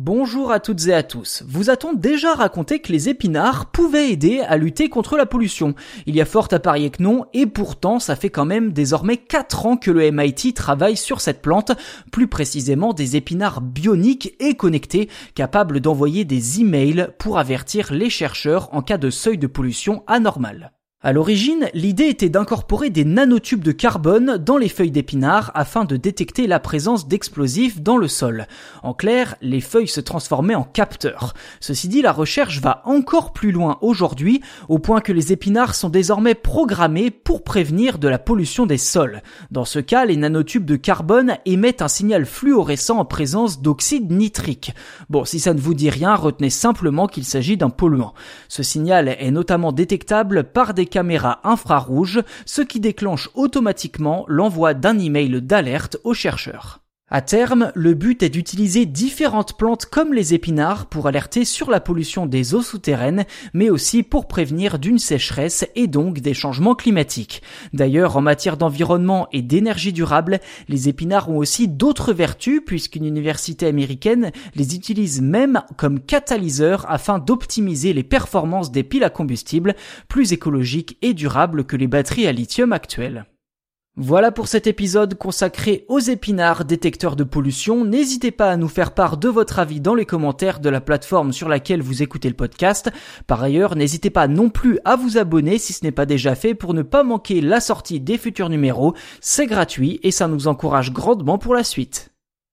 Bonjour à toutes et à tous. Vous a-t-on déjà raconté que les épinards pouvaient aider à lutter contre la pollution? Il y a fort à parier que non, et pourtant ça fait quand même désormais 4 ans que le MIT travaille sur cette plante, plus précisément des épinards bioniques et connectés, capables d'envoyer des emails pour avertir les chercheurs en cas de seuil de pollution anormal. À l'origine, l'idée était d'incorporer des nanotubes de carbone dans les feuilles d'épinards afin de détecter la présence d'explosifs dans le sol. En clair, les feuilles se transformaient en capteurs. Ceci dit, la recherche va encore plus loin aujourd'hui, au point que les épinards sont désormais programmés pour prévenir de la pollution des sols. Dans ce cas, les nanotubes de carbone émettent un signal fluorescent en présence d'oxyde nitrique. Bon, si ça ne vous dit rien, retenez simplement qu'il s'agit d'un polluant. Ce signal est notamment détectable par des caméras infrarouges, ce qui déclenche automatiquement l'envoi d'un email d'alerte aux chercheurs. À terme, le but est d'utiliser différentes plantes comme les épinards pour alerter sur la pollution des eaux souterraines, mais aussi pour prévenir d'une sécheresse et donc des changements climatiques. D'ailleurs, en matière d'environnement et d'énergie durable, les épinards ont aussi d'autres vertus puisqu'une université américaine les utilise même comme catalyseurs afin d'optimiser les performances des piles à combustible, plus écologiques et durables que les batteries à lithium actuelles. Voilà pour cet épisode consacré aux épinards détecteurs de pollution. N'hésitez pas à nous faire part de votre avis dans les commentaires de la plateforme sur laquelle vous écoutez le podcast. Par ailleurs, n'hésitez pas non plus à vous abonner si ce n'est pas déjà fait pour ne pas manquer la sortie des futurs numéros. C'est gratuit et ça nous encourage grandement pour la suite.